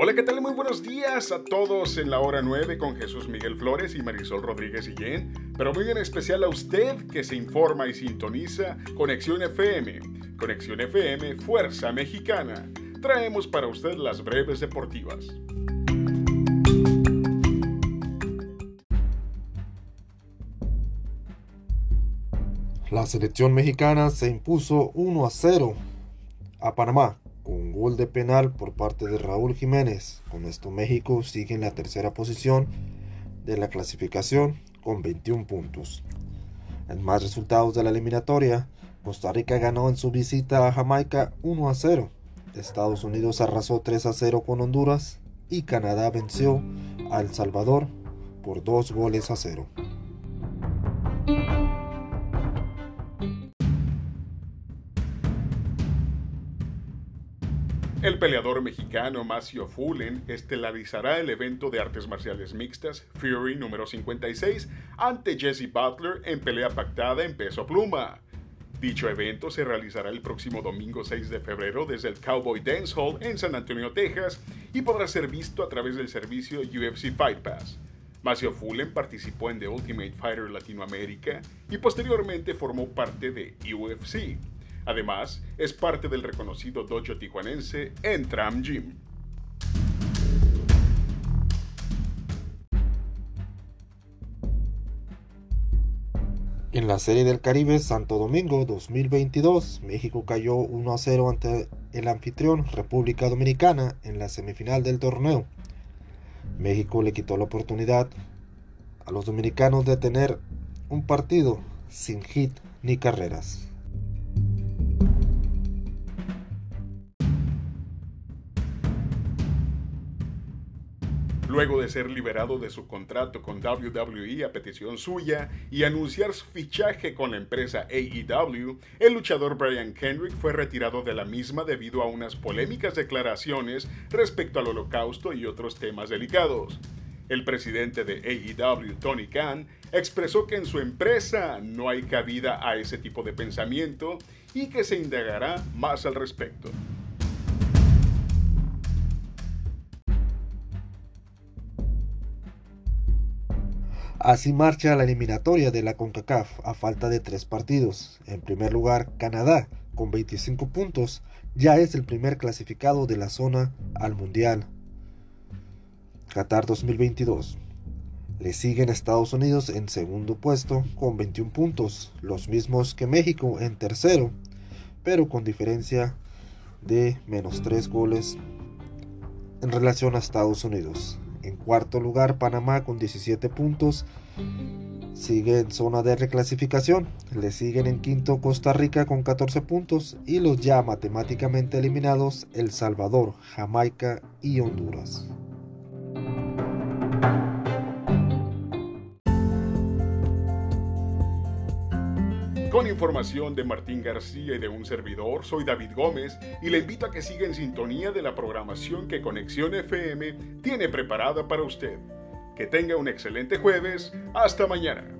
Hola, ¿qué tal? Muy buenos días a todos en la hora 9 con Jesús Miguel Flores y Marisol Rodríguez Guillén, pero muy en especial a usted que se informa y sintoniza Conexión FM. Conexión FM, Fuerza Mexicana. Traemos para usted las breves deportivas. La selección mexicana se impuso 1 a 0 a Panamá con un gol de penal por parte de Raúl Jiménez. Con esto México sigue en la tercera posición de la clasificación con 21 puntos. En más resultados de la eliminatoria, Costa Rica ganó en su visita a Jamaica 1 a 0. Estados Unidos arrasó 3 a 0 con Honduras y Canadá venció a El Salvador por 2 goles a 0. El peleador mexicano Macio Fullen estelarizará el evento de artes marciales mixtas Fury número 56 ante Jesse Butler en pelea pactada en peso pluma. Dicho evento se realizará el próximo domingo 6 de febrero desde el Cowboy Dance Hall en San Antonio, Texas, y podrá ser visto a través del servicio UFC Fight Pass. Macio Fullen participó en The Ultimate Fighter Latinoamérica y posteriormente formó parte de UFC. Además, es parte del reconocido dojo tijuanense Entram Gym. En la Serie del Caribe Santo Domingo 2022, México cayó 1 a 0 ante el anfitrión República Dominicana en la semifinal del torneo. México le quitó la oportunidad a los dominicanos de tener un partido sin hit ni carreras. Luego de ser liberado de su contrato con WWE a petición suya y anunciar su fichaje con la empresa AEW, el luchador Brian Kendrick fue retirado de la misma debido a unas polémicas declaraciones respecto al holocausto y otros temas delicados. El presidente de AEW, Tony Khan, expresó que en su empresa no hay cabida a ese tipo de pensamiento y que se indagará más al respecto. Así marcha la eliminatoria de la CONCACAF a falta de tres partidos. En primer lugar, Canadá, con 25 puntos, ya es el primer clasificado de la zona al Mundial. Qatar 2022. Le siguen Estados Unidos en segundo puesto con 21 puntos, los mismos que México en tercero, pero con diferencia de menos 3 goles en relación a Estados Unidos. En cuarto lugar, Panamá con 17 puntos. Sigue en zona de reclasificación. Le siguen en quinto Costa Rica con 14 puntos. Y los ya matemáticamente eliminados El Salvador, Jamaica y Honduras. Con información de Martín García y de un servidor, soy David Gómez y le invito a que siga en sintonía de la programación que Conexión FM tiene preparada para usted. Que tenga un excelente jueves. Hasta mañana.